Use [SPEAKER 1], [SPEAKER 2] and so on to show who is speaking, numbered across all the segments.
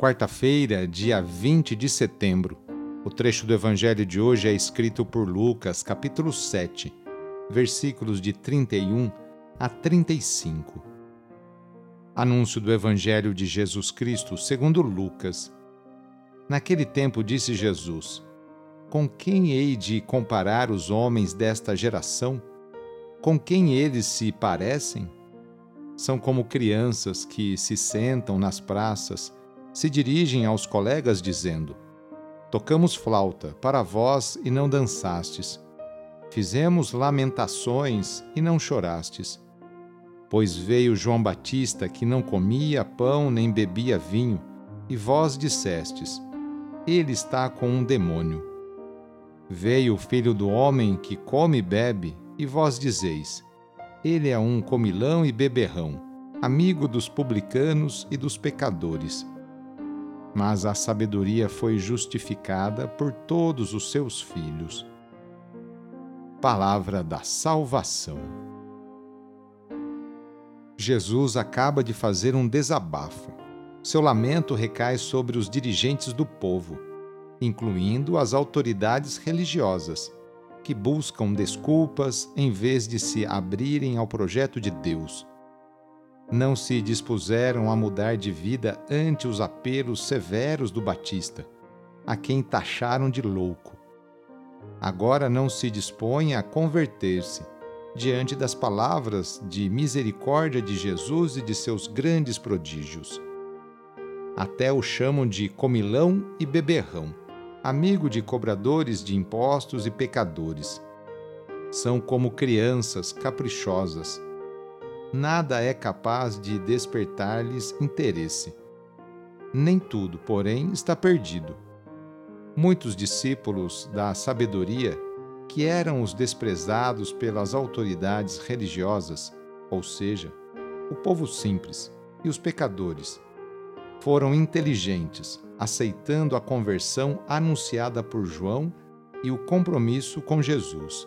[SPEAKER 1] Quarta-feira, dia 20 de setembro. O trecho do Evangelho de hoje é escrito por Lucas, capítulo 7 versículos de 31 a 35. Anúncio do Evangelho de Jesus Cristo segundo Lucas. Naquele tempo disse Jesus: Com quem hei de comparar os homens desta geração? Com quem eles se parecem? São como crianças que se sentam nas praças, se dirigem aos colegas dizendo: Tocamos flauta para vós e não dançastes Fizemos lamentações e não chorastes. Pois veio João Batista que não comia pão nem bebia vinho, e vós dissestes: Ele está com um demônio. Veio o filho do homem que come e bebe, e vós dizeis: Ele é um comilão e beberrão, amigo dos publicanos e dos pecadores. Mas a sabedoria foi justificada por todos os seus filhos palavra da salvação. Jesus acaba de fazer um desabafo. Seu lamento recai sobre os dirigentes do povo, incluindo as autoridades religiosas, que buscam desculpas em vez de se abrirem ao projeto de Deus. Não se dispuseram a mudar de vida ante os apelos severos do Batista, a quem taxaram de louco agora não se dispõe a converter-se diante das palavras de misericórdia de Jesus e de seus grandes prodígios. Até o chamam de comilão e beberrão, amigo de cobradores de impostos e pecadores. São como crianças caprichosas. Nada é capaz de despertar-lhes interesse. Nem tudo, porém, está perdido Muitos discípulos da sabedoria, que eram os desprezados pelas autoridades religiosas, ou seja, o povo simples e os pecadores, foram inteligentes, aceitando a conversão anunciada por João e o compromisso com Jesus.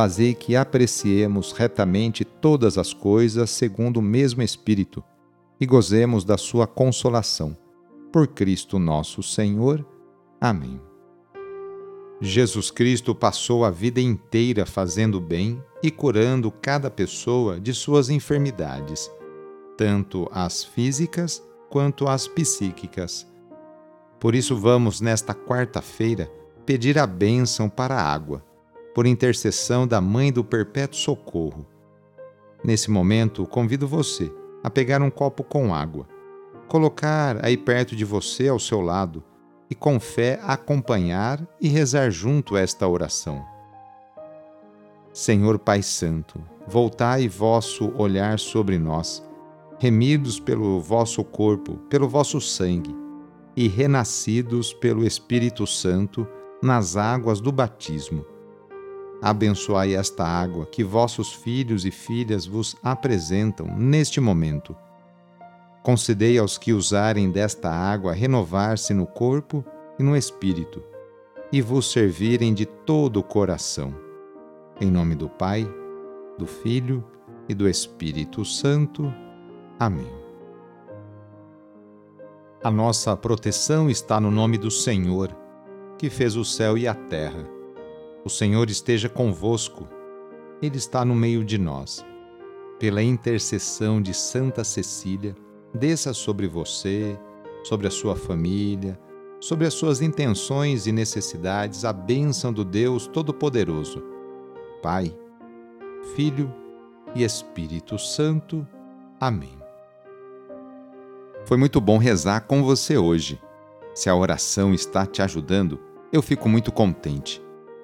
[SPEAKER 1] fazei que apreciemos retamente todas as coisas segundo o mesmo Espírito e gozemos da sua consolação. Por Cristo nosso Senhor. Amém. Jesus Cristo passou a vida inteira fazendo bem e curando cada pessoa de suas enfermidades, tanto as físicas quanto as psíquicas. Por isso, vamos, nesta quarta-feira, pedir a bênção para a água, por intercessão da Mãe do Perpétuo Socorro. Nesse momento, convido você a pegar um copo com água, colocar aí perto de você, ao seu lado, e com fé acompanhar e rezar junto esta oração. Senhor Pai Santo, voltai vosso olhar sobre nós, remidos pelo vosso corpo, pelo vosso sangue, e renascidos pelo Espírito Santo nas águas do batismo. Abençoai esta água que vossos filhos e filhas vos apresentam neste momento Concedei aos que usarem desta água renovar-se no corpo e no espírito, e vos servirem de todo o coração. Em nome do Pai, do Filho e do Espírito Santo. Amém. A nossa proteção está no nome do Senhor, que fez o céu e a terra. O Senhor esteja convosco, Ele está no meio de nós. Pela intercessão de Santa Cecília, desça sobre você, sobre a sua família, sobre as suas intenções e necessidades a bênção do Deus Todo-Poderoso, Pai, Filho e Espírito Santo. Amém. Foi muito bom rezar com você hoje. Se a oração está te ajudando, eu fico muito contente.